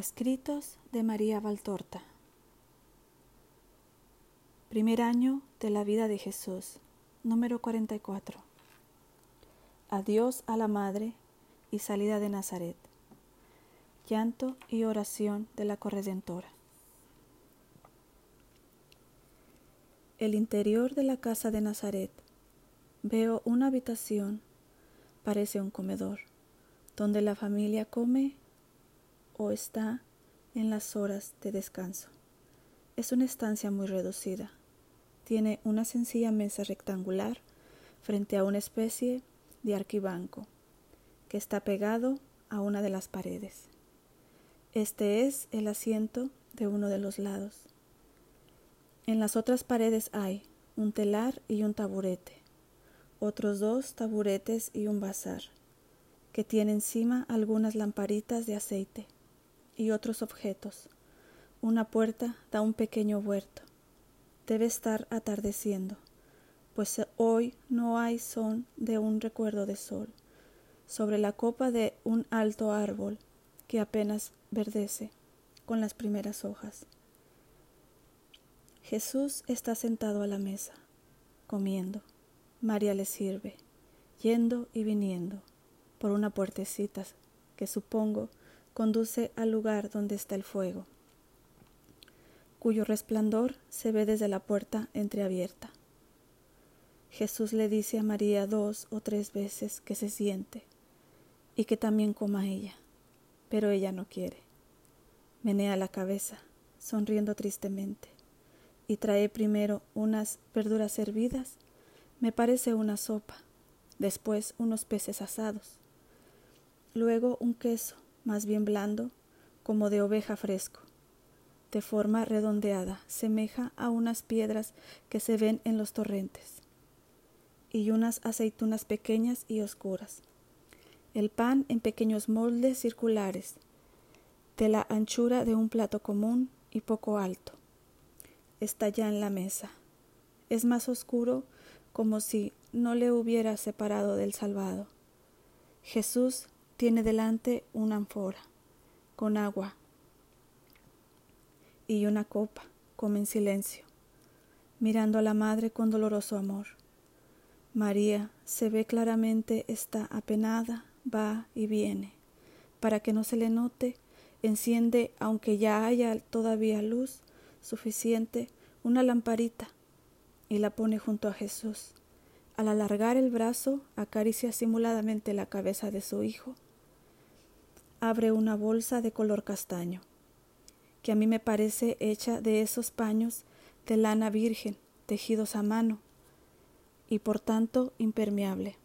Escritos de María Valtorta Primer año de la vida de Jesús, número 44. Adiós a la Madre y salida de Nazaret. Llanto y oración de la Corredentora. El interior de la casa de Nazaret. Veo una habitación, parece un comedor, donde la familia come o está en las horas de descanso. Es una estancia muy reducida. Tiene una sencilla mesa rectangular frente a una especie de arquibanco que está pegado a una de las paredes. Este es el asiento de uno de los lados. En las otras paredes hay un telar y un taburete, otros dos taburetes y un bazar, que tiene encima algunas lamparitas de aceite y otros objetos. Una puerta da un pequeño huerto. Debe estar atardeciendo, pues hoy no hay son de un recuerdo de sol. Sobre la copa de un alto árbol que apenas verdece con las primeras hojas. Jesús está sentado a la mesa, comiendo. María le sirve, yendo y viniendo por una puertecita que supongo conduce al lugar donde está el fuego, cuyo resplandor se ve desde la puerta entreabierta. Jesús le dice a María dos o tres veces que se siente y que también coma ella, pero ella no quiere. Menea la cabeza, sonriendo tristemente, y trae primero unas verduras hervidas, me parece una sopa, después unos peces asados, luego un queso, más bien blando, como de oveja fresco, de forma redondeada, semeja a unas piedras que se ven en los torrentes, y unas aceitunas pequeñas y oscuras. El pan en pequeños moldes circulares, de la anchura de un plato común y poco alto. Está ya en la mesa. Es más oscuro como si no le hubiera separado del salvado. Jesús tiene delante una ánfora con agua y una copa, come en silencio, mirando a la madre con doloroso amor. María se ve claramente está apenada, va y viene. Para que no se le note, enciende, aunque ya haya todavía luz suficiente, una lamparita y la pone junto a Jesús. Al alargar el brazo, acaricia simuladamente la cabeza de su hijo abre una bolsa de color castaño, que a mí me parece hecha de esos paños de lana virgen, tejidos a mano, y por tanto impermeable.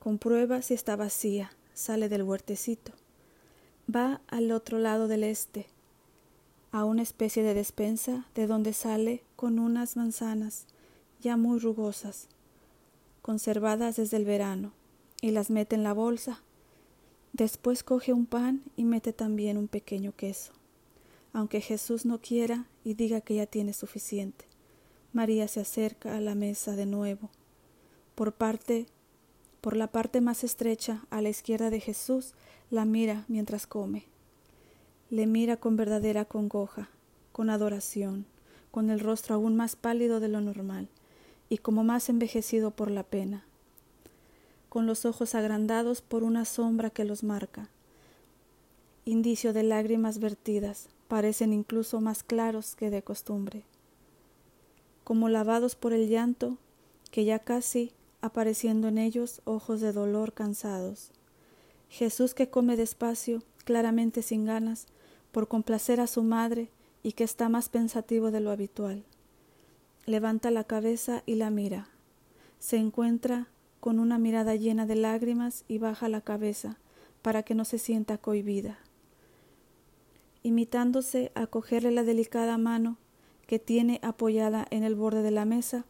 Comprueba si está vacía, sale del huertecito. Va al otro lado del este, a una especie de despensa de donde sale con unas manzanas ya muy rugosas, conservadas desde el verano y las mete en la bolsa. Después coge un pan y mete también un pequeño queso. Aunque Jesús no quiera y diga que ya tiene suficiente, María se acerca a la mesa de nuevo. Por parte por la parte más estrecha a la izquierda de Jesús, la mira mientras come. Le mira con verdadera congoja, con adoración, con el rostro aún más pálido de lo normal y como más envejecido por la pena con los ojos agrandados por una sombra que los marca. Indicio de lágrimas vertidas, parecen incluso más claros que de costumbre, como lavados por el llanto, que ya casi apareciendo en ellos ojos de dolor cansados. Jesús que come despacio, claramente sin ganas, por complacer a su madre y que está más pensativo de lo habitual. Levanta la cabeza y la mira. Se encuentra con una mirada llena de lágrimas y baja la cabeza para que no se sienta cohibida. Imitándose a cogerle la delicada mano que tiene apoyada en el borde de la mesa,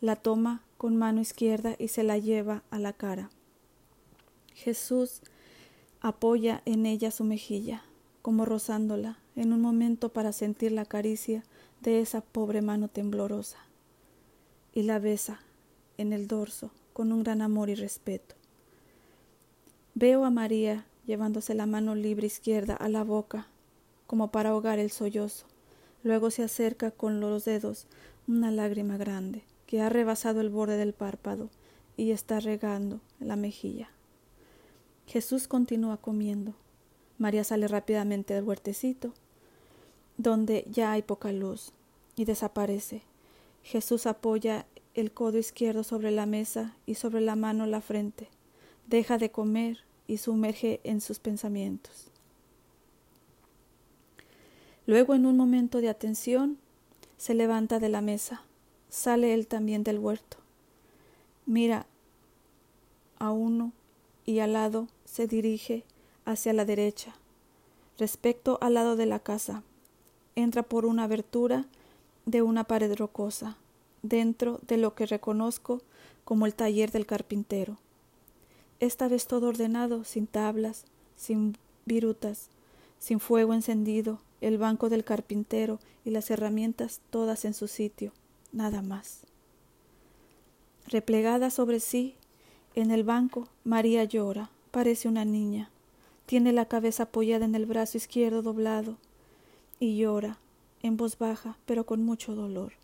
la toma con mano izquierda y se la lleva a la cara. Jesús apoya en ella su mejilla, como rozándola, en un momento para sentir la caricia de esa pobre mano temblorosa, y la besa en el dorso con un gran amor y respeto. Veo a María llevándose la mano libre izquierda a la boca, como para ahogar el sollozo. Luego se acerca con los dedos una lágrima grande, que ha rebasado el borde del párpado y está regando la mejilla. Jesús continúa comiendo. María sale rápidamente del huertecito, donde ya hay poca luz, y desaparece. Jesús apoya el codo izquierdo sobre la mesa y sobre la mano la frente. Deja de comer y sumerge en sus pensamientos. Luego, en un momento de atención, se levanta de la mesa. Sale él también del huerto. Mira a uno y al lado se dirige hacia la derecha. Respecto al lado de la casa, entra por una abertura de una pared rocosa, dentro de lo que reconozco como el taller del carpintero. Esta vez todo ordenado, sin tablas, sin virutas, sin fuego encendido, el banco del carpintero y las herramientas todas en su sitio, nada más. Replegada sobre sí, en el banco, María llora, parece una niña. Tiene la cabeza apoyada en el brazo izquierdo doblado y llora, en voz baja, pero con mucho dolor.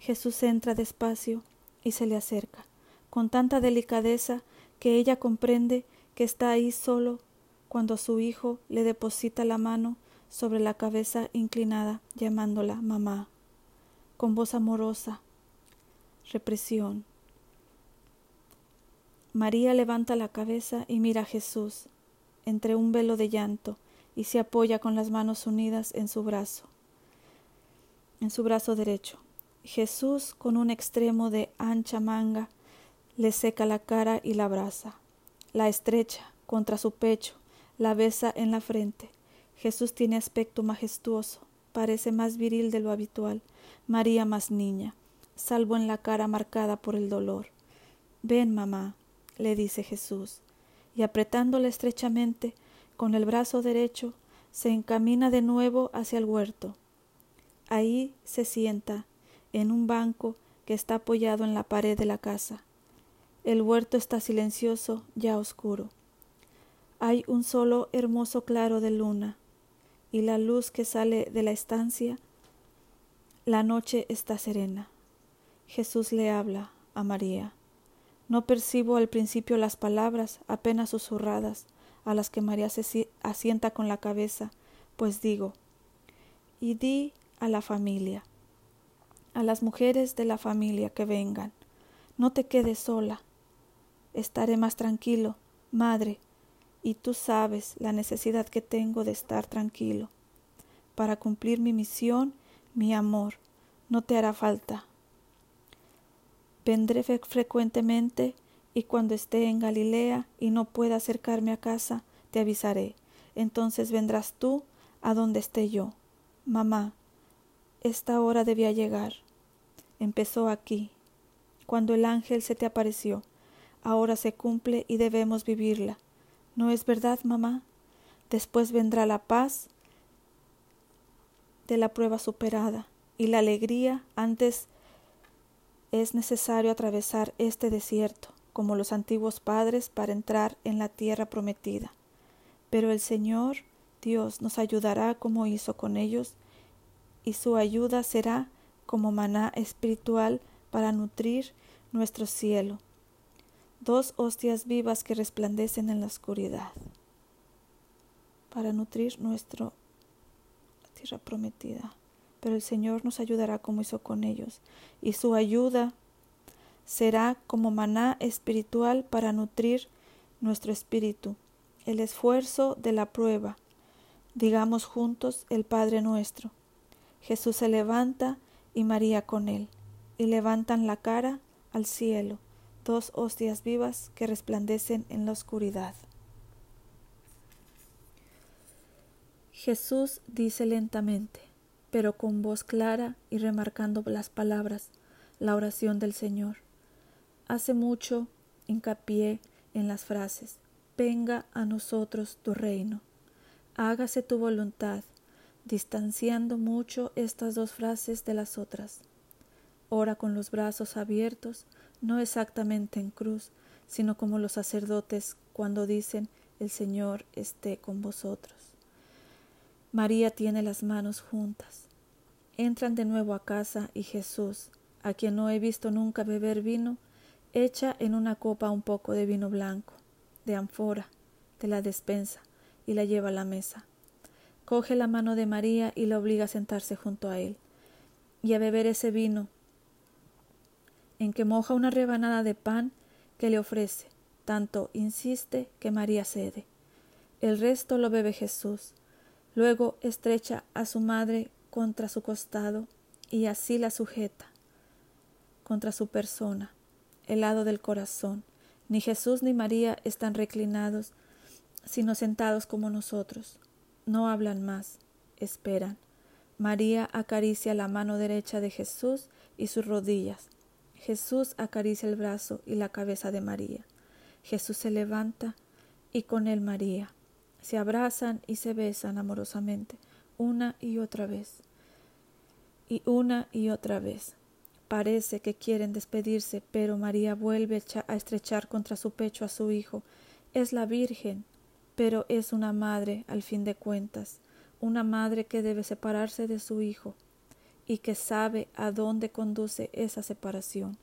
Jesús entra despacio y se le acerca, con tanta delicadeza que ella comprende que está ahí solo cuando su hijo le deposita la mano sobre la cabeza inclinada, llamándola mamá, con voz amorosa. Represión. María levanta la cabeza y mira a Jesús entre un velo de llanto y se apoya con las manos unidas en su brazo en su brazo derecho. Jesús, con un extremo de ancha manga, le seca la cara y la abraza. La estrecha contra su pecho, la besa en la frente. Jesús tiene aspecto majestuoso, parece más viril de lo habitual, María más niña, salvo en la cara marcada por el dolor. Ven, mamá, le dice Jesús, y apretándola estrechamente, con el brazo derecho, se encamina de nuevo hacia el huerto. Ahí se sienta, en un banco que está apoyado en la pared de la casa. El huerto está silencioso, ya oscuro. Hay un solo hermoso claro de luna, y la luz que sale de la estancia. La noche está serena. Jesús le habla a María. No percibo al principio las palabras, apenas susurradas, a las que María se asienta con la cabeza, pues digo, y di a la familia, a las mujeres de la familia que vengan. No te quedes sola. Estaré más tranquilo, madre, y tú sabes la necesidad que tengo de estar tranquilo. Para cumplir mi misión, mi amor, no te hará falta. Vendré frecuentemente y cuando esté en Galilea y no pueda acercarme a casa, te avisaré. Entonces vendrás tú a donde esté yo. Mamá, esta hora debía llegar. Empezó aquí, cuando el ángel se te apareció. Ahora se cumple y debemos vivirla. ¿No es verdad, mamá? Después vendrá la paz de la prueba superada y la alegría. Antes es necesario atravesar este desierto, como los antiguos padres, para entrar en la tierra prometida. Pero el Señor Dios nos ayudará como hizo con ellos y su ayuda será como maná espiritual para nutrir nuestro cielo. Dos hostias vivas que resplandecen en la oscuridad para nutrir nuestra tierra prometida. Pero el Señor nos ayudará como hizo con ellos, y su ayuda será como maná espiritual para nutrir nuestro espíritu. El esfuerzo de la prueba. Digamos juntos el Padre nuestro. Jesús se levanta y María con él, y levantan la cara al cielo, dos hostias vivas que resplandecen en la oscuridad. Jesús dice lentamente, pero con voz clara y remarcando las palabras, la oración del Señor. Hace mucho hincapié en las frases, venga a nosotros tu reino, hágase tu voluntad, distanciando mucho estas dos frases de las otras. Ora con los brazos abiertos, no exactamente en cruz, sino como los sacerdotes cuando dicen el Señor esté con vosotros. María tiene las manos juntas. Entran de nuevo a casa y Jesús, a quien no he visto nunca beber vino, echa en una copa un poco de vino blanco, de anfora, de la despensa, y la lleva a la mesa. Coge la mano de María y la obliga a sentarse junto a él, y a beber ese vino, en que moja una rebanada de pan que le ofrece, tanto insiste que María cede. El resto lo bebe Jesús. Luego estrecha a su madre contra su costado y así la sujeta contra su persona, el lado del corazón. Ni Jesús ni María están reclinados, sino sentados como nosotros. No hablan más, esperan. María acaricia la mano derecha de Jesús y sus rodillas. Jesús acaricia el brazo y la cabeza de María. Jesús se levanta y con él María. Se abrazan y se besan amorosamente, una y otra vez. Y una y otra vez. Parece que quieren despedirse, pero María vuelve a estrechar contra su pecho a su hijo. Es la Virgen, pero es una madre al fin de cuentas, una madre que debe separarse de su hijo y que sabe a dónde conduce esa separación,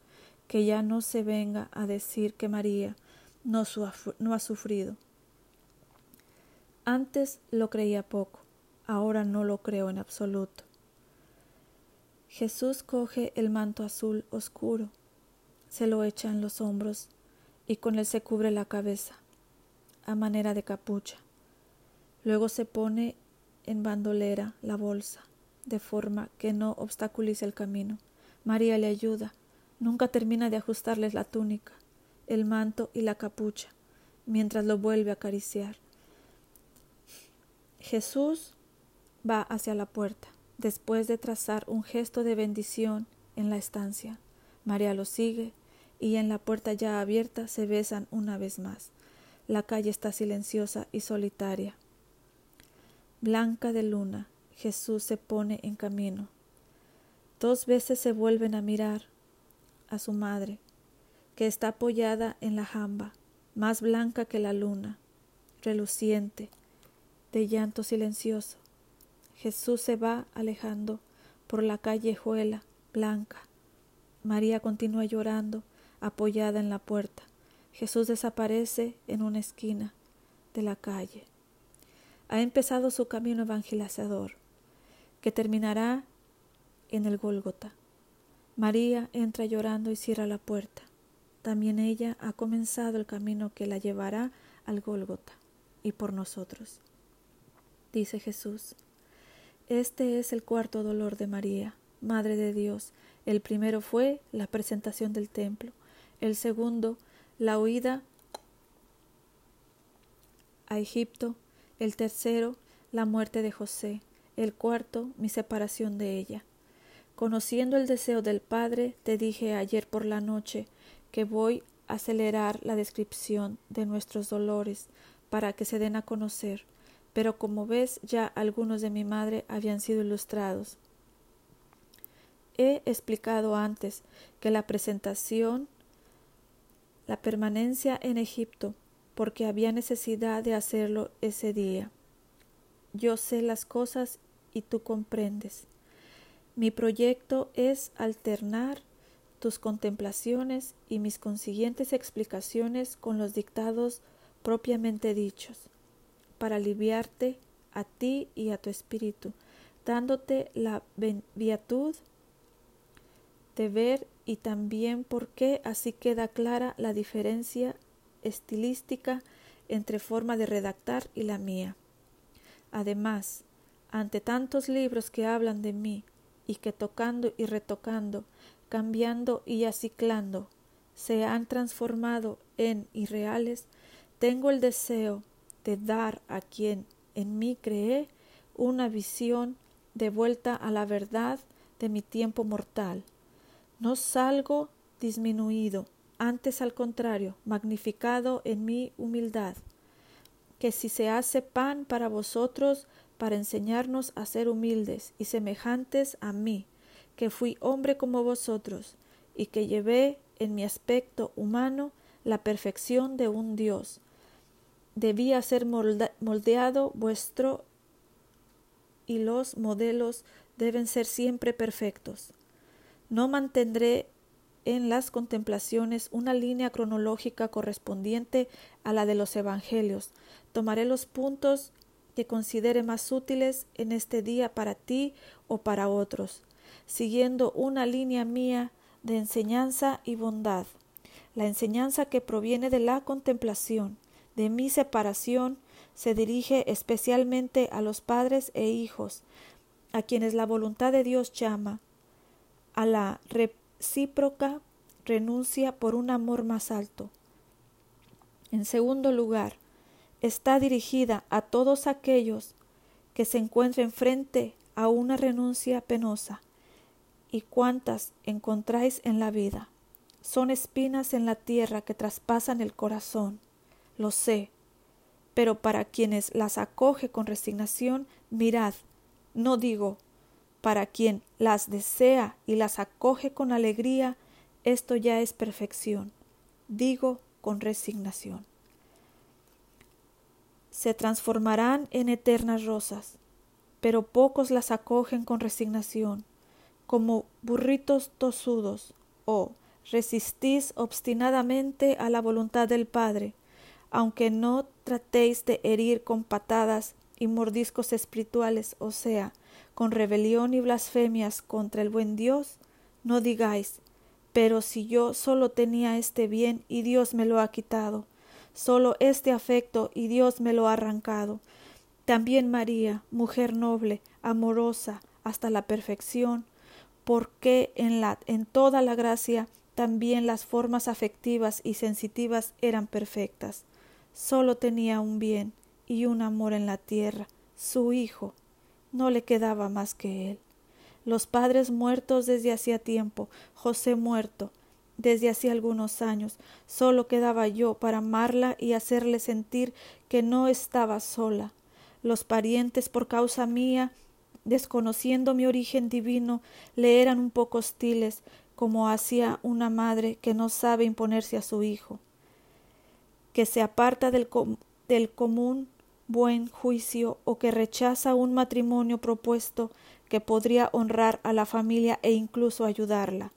que ya no se venga a decir que María no, no ha sufrido. Antes lo creía poco, ahora no lo creo en absoluto. Jesús coge el manto azul oscuro, se lo echa en los hombros y con él se cubre la cabeza, a manera de capucha. Luego se pone en bandolera la bolsa de forma que no obstaculice el camino. María le ayuda. Nunca termina de ajustarles la túnica, el manto y la capucha, mientras lo vuelve a acariciar. Jesús va hacia la puerta, después de trazar un gesto de bendición en la estancia. María lo sigue y en la puerta ya abierta se besan una vez más. La calle está silenciosa y solitaria. Blanca de luna, Jesús se pone en camino. Dos veces se vuelven a mirar a su madre, que está apoyada en la jamba, más blanca que la luna, reluciente, de llanto silencioso. Jesús se va alejando por la callejuela blanca. María continúa llorando, apoyada en la puerta. Jesús desaparece en una esquina de la calle. Ha empezado su camino evangelizador que terminará en el Gólgota. María entra llorando y cierra la puerta. También ella ha comenzado el camino que la llevará al Gólgota y por nosotros. Dice Jesús. Este es el cuarto dolor de María, Madre de Dios. El primero fue la presentación del templo. El segundo, la huida a Egipto. El tercero, la muerte de José. El cuarto, mi separación de ella. Conociendo el deseo del Padre, te dije ayer por la noche que voy a acelerar la descripción de nuestros dolores para que se den a conocer, pero como ves ya algunos de mi madre habían sido ilustrados. He explicado antes que la presentación, la permanencia en Egipto, porque había necesidad de hacerlo ese día. Yo sé las cosas y tú comprendes. Mi proyecto es alternar tus contemplaciones y mis consiguientes explicaciones con los dictados propiamente dichos, para aliviarte a ti y a tu espíritu, dándote la beatud de ver y también porque así queda clara la diferencia estilística entre forma de redactar y la mía. Además, ante tantos libros que hablan de mí y que tocando y retocando, cambiando y aciclando, se han transformado en irreales, tengo el deseo de dar a quien en mí cree una visión de vuelta a la verdad de mi tiempo mortal. No salgo disminuido, antes al contrario, magnificado en mi humildad, que si se hace pan para vosotros, para enseñarnos a ser humildes y semejantes a mí, que fui hombre como vosotros, y que llevé en mi aspecto humano la perfección de un Dios. debía ser moldeado vuestro y los modelos deben ser siempre perfectos. No mantendré en las contemplaciones una línea cronológica correspondiente a la de los Evangelios. Tomaré los puntos que considere más útiles en este día para ti o para otros, siguiendo una línea mía de enseñanza y bondad. La enseñanza que proviene de la contemplación, de mi separación, se dirige especialmente a los padres e hijos, a quienes la voluntad de Dios llama, a la recíproca renuncia por un amor más alto. En segundo lugar, está dirigida a todos aquellos que se encuentren frente a una renuncia penosa. ¿Y cuántas encontráis en la vida? Son espinas en la tierra que traspasan el corazón, lo sé, pero para quienes las acoge con resignación, mirad, no digo, para quien las desea y las acoge con alegría, esto ya es perfección. Digo con resignación. Se transformarán en eternas rosas, pero pocos las acogen con resignación, como burritos tosudos, o resistís obstinadamente a la voluntad del Padre, aunque no tratéis de herir con patadas y mordiscos espirituales, o sea, con rebelión y blasfemias contra el buen Dios, no digáis, pero si yo solo tenía este bien y Dios me lo ha quitado, solo este afecto y Dios me lo ha arrancado. También María, mujer noble, amorosa, hasta la perfección, porque en, la, en toda la gracia también las formas afectivas y sensitivas eran perfectas. Solo tenía un bien, y un amor en la tierra, su hijo. No le quedaba más que él. Los padres muertos desde hacía tiempo, José muerto, desde hacía algunos años, solo quedaba yo para amarla y hacerle sentir que no estaba sola. Los parientes, por causa mía, desconociendo mi origen divino, le eran un poco hostiles, como hacía una madre que no sabe imponerse a su hijo, que se aparta del, del común buen juicio o que rechaza un matrimonio propuesto que podría honrar a la familia e incluso ayudarla.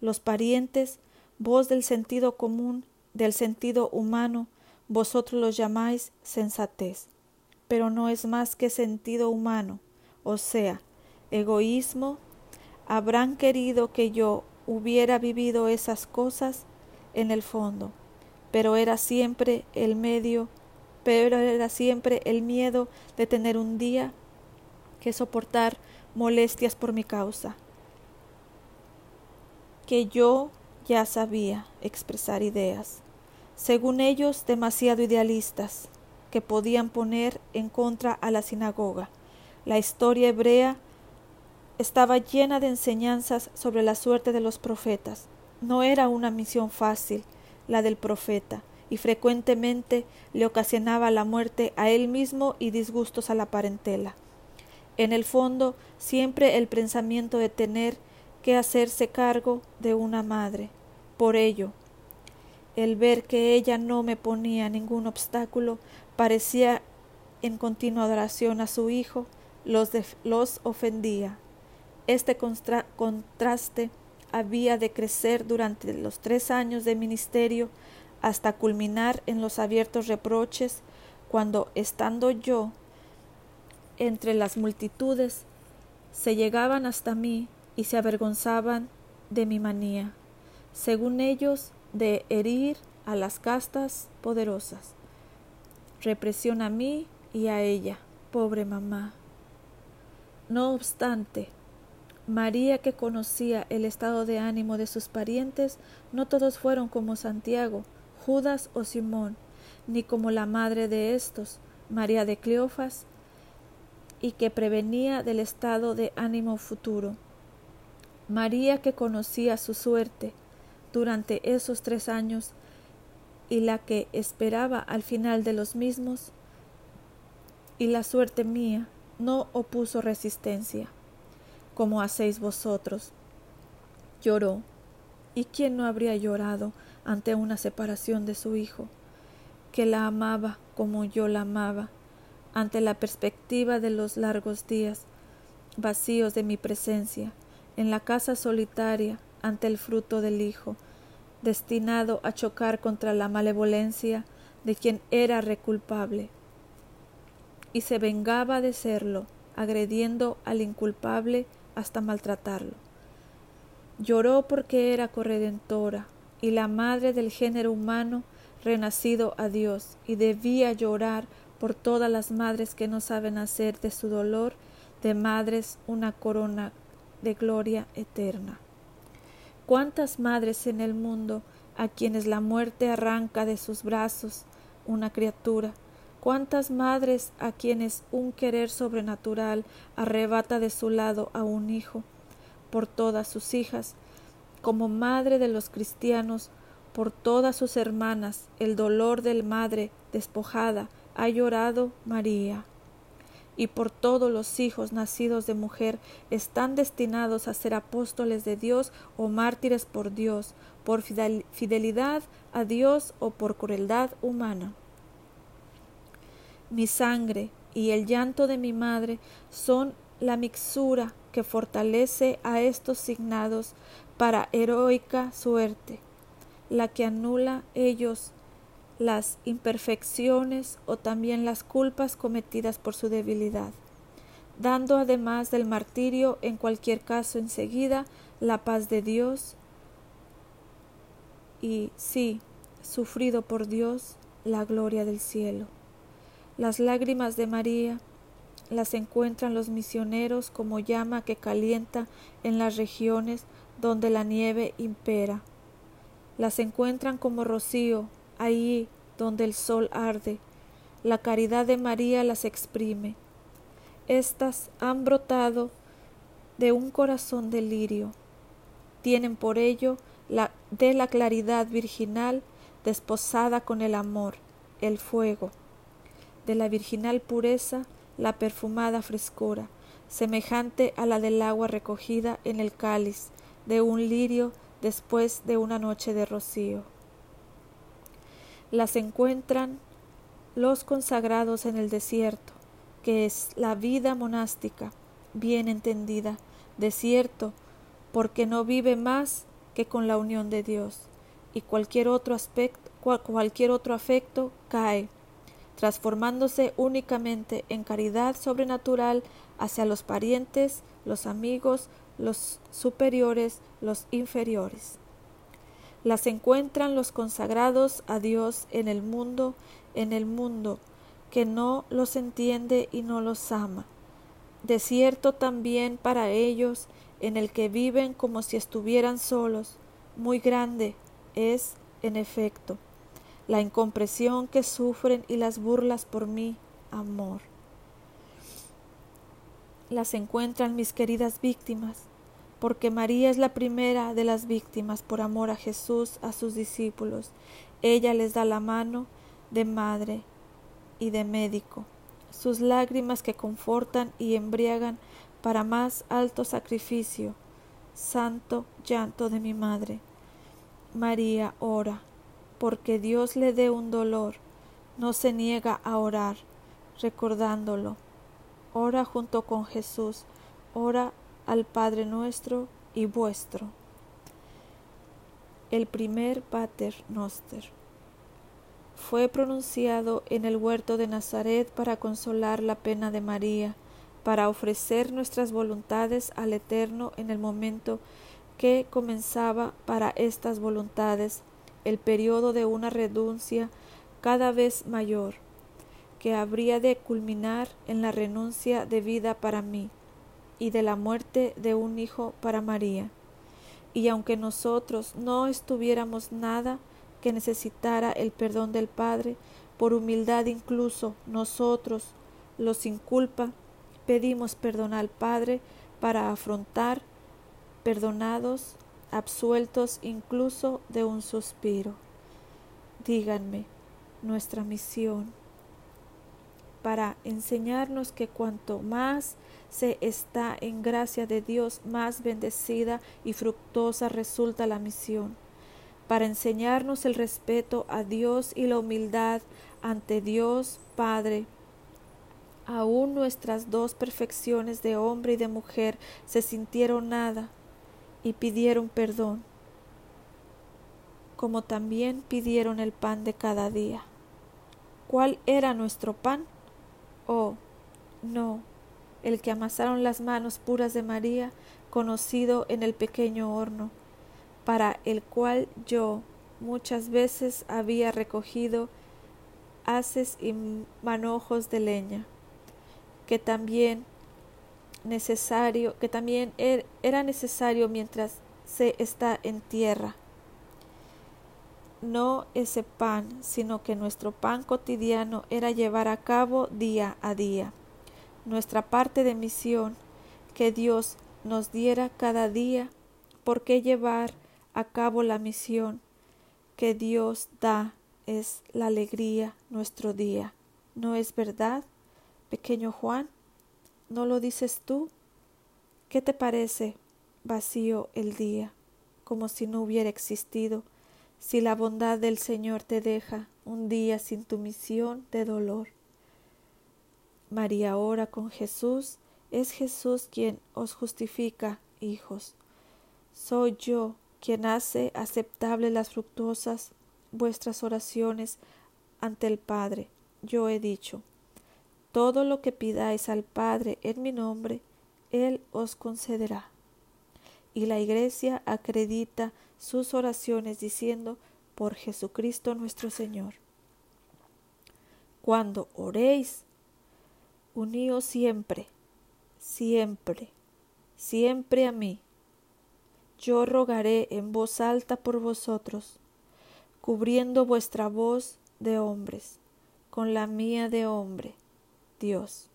Los parientes, vos del sentido común, del sentido humano, vosotros los llamáis sensatez, pero no es más que sentido humano, o sea, egoísmo. Habrán querido que yo hubiera vivido esas cosas en el fondo, pero era siempre el medio pero era siempre el miedo de tener un día que soportar molestias por mi causa, que yo ya sabía expresar ideas, según ellos demasiado idealistas, que podían poner en contra a la sinagoga. La historia hebrea estaba llena de enseñanzas sobre la suerte de los profetas. No era una misión fácil la del profeta, y frecuentemente le ocasionaba la muerte a él mismo y disgustos a la parentela. En el fondo, siempre el pensamiento de tener que hacerse cargo de una madre. Por ello, el ver que ella no me ponía ningún obstáculo parecía en continua adoración a su hijo, los, los ofendía. Este contraste había de crecer durante los tres años de ministerio hasta culminar en los abiertos reproches cuando, estando yo entre las multitudes, se llegaban hasta mí y se avergonzaban de mi manía, según ellos, de herir a las castas poderosas. Represión a mí y a ella, pobre mamá. No obstante, María, que conocía el estado de ánimo de sus parientes, no todos fueron como Santiago, Judas o Simón, ni como la madre de estos, María de Cleofas, y que prevenía del estado de ánimo futuro. María que conocía su suerte durante esos tres años y la que esperaba al final de los mismos, y la suerte mía no opuso resistencia, como hacéis vosotros. Lloró, ¿y quién no habría llorado ante una separación de su hijo, que la amaba como yo la amaba, ante la perspectiva de los largos días vacíos de mi presencia, en la casa solitaria ante el fruto del Hijo, destinado a chocar contra la malevolencia de quien era reculpable, y se vengaba de serlo, agrediendo al inculpable hasta maltratarlo. Lloró porque era corredentora y la madre del género humano renacido a Dios, y debía llorar por todas las madres que no saben hacer de su dolor de madres una corona de gloria eterna. ¿Cuántas madres en el mundo a quienes la muerte arranca de sus brazos una criatura? ¿Cuántas madres a quienes un querer sobrenatural arrebata de su lado a un hijo? Por todas sus hijas, como madre de los cristianos, por todas sus hermanas, el dolor del madre despojada, ha llorado María. Y por todos los hijos nacidos de mujer están destinados a ser apóstoles de Dios o mártires por Dios, por fidelidad a Dios o por crueldad humana. Mi sangre y el llanto de mi madre son la mixura que fortalece a estos signados para heroica suerte, la que anula ellos las imperfecciones o también las culpas cometidas por su debilidad, dando además del martirio en cualquier caso enseguida la paz de Dios y sí, sufrido por Dios, la gloria del cielo. Las lágrimas de María las encuentran los misioneros como llama que calienta en las regiones donde la nieve impera. Las encuentran como rocío Ahí donde el sol arde, la caridad de María las exprime. Estas han brotado de un corazón de lirio. Tienen por ello la, de la claridad virginal desposada con el amor, el fuego, de la virginal pureza la perfumada frescura, semejante a la del agua recogida en el cáliz de un lirio después de una noche de rocío. Las encuentran los consagrados en el desierto, que es la vida monástica, bien entendida, desierto, porque no vive más que con la unión de Dios, y cualquier otro aspecto, cualquier otro afecto cae, transformándose únicamente en caridad sobrenatural hacia los parientes, los amigos, los superiores, los inferiores las encuentran los consagrados a Dios en el mundo, en el mundo, que no los entiende y no los ama. Desierto también para ellos, en el que viven como si estuvieran solos, muy grande es, en efecto, la incompresión que sufren y las burlas por mí, amor. Las encuentran mis queridas víctimas, porque María es la primera de las víctimas por amor a Jesús, a sus discípulos. Ella les da la mano de madre y de médico, sus lágrimas que confortan y embriagan para más alto sacrificio. Santo llanto de mi madre. María ora, porque Dios le dé un dolor, no se niega a orar, recordándolo. Ora junto con Jesús, ora al Padre nuestro y vuestro. El primer Pater Noster fue pronunciado en el huerto de Nazaret para consolar la pena de María, para ofrecer nuestras voluntades al Eterno en el momento que comenzaba para estas voluntades el periodo de una renuncia cada vez mayor, que habría de culminar en la renuncia de vida para mí y de la muerte de un hijo para María. Y aunque nosotros no estuviéramos nada que necesitara el perdón del Padre, por humildad incluso nosotros, los sin culpa, pedimos perdón al Padre para afrontar, perdonados, absueltos incluso de un suspiro. Díganme, nuestra misión para enseñarnos que cuanto más se está en gracia de Dios, más bendecida y fructuosa resulta la misión. para enseñarnos el respeto a Dios y la humildad ante Dios Padre. Aún nuestras dos perfecciones de hombre y de mujer se sintieron nada y pidieron perdón, como también pidieron el pan de cada día. ¿Cuál era nuestro pan? Oh, no, el que amasaron las manos puras de María, conocido en el pequeño horno, para el cual yo muchas veces había recogido haces y manojos de leña, que también necesario, que también er, era necesario mientras se está en tierra. No ese pan, sino que nuestro pan cotidiano era llevar a cabo día a día nuestra parte de misión que Dios nos diera cada día, por qué llevar a cabo la misión que Dios da es la alegría nuestro día. ¿No es verdad, pequeño Juan? ¿No lo dices tú? ¿Qué te parece vacío el día, como si no hubiera existido, si la bondad del Señor te deja un día sin tu misión de dolor? María ora con Jesús, es Jesús quien os justifica, hijos. Soy yo quien hace aceptable las fructuosas vuestras oraciones ante el Padre. Yo he dicho, todo lo que pidáis al Padre en mi nombre, Él os concederá. Y la Iglesia acredita sus oraciones diciendo, por Jesucristo nuestro Señor. Cuando oréis, uníos siempre, siempre, siempre a mí. Yo rogaré en voz alta por vosotros, cubriendo vuestra voz de hombres, con la mía de hombre, Dios.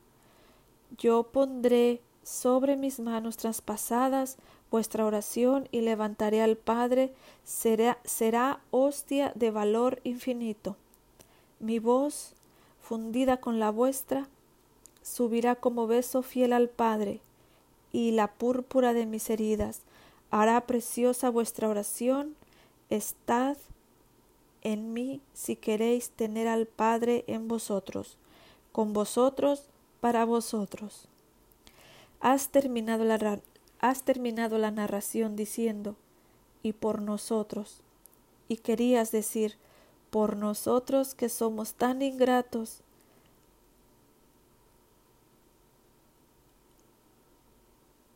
Yo pondré sobre mis manos traspasadas vuestra oración y levantaré al Padre, será, será hostia de valor infinito. Mi voz, fundida con la vuestra, subirá como beso fiel al Padre, y la púrpura de mis heridas hará preciosa vuestra oración. Estad en mí si queréis tener al Padre en vosotros, con vosotros para vosotros. Has terminado la, has terminado la narración diciendo, y por nosotros, y querías decir, por nosotros que somos tan ingratos,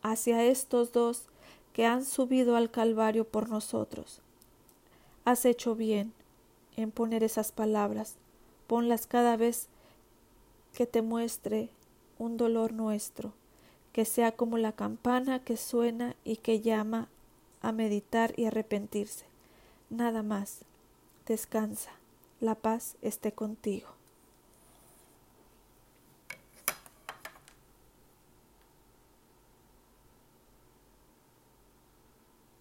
hacia estos dos que han subido al Calvario por nosotros. Has hecho bien en poner esas palabras, ponlas cada vez que te muestre un dolor nuestro, que sea como la campana que suena y que llama a meditar y arrepentirse. Nada más. Descansa. La paz esté contigo.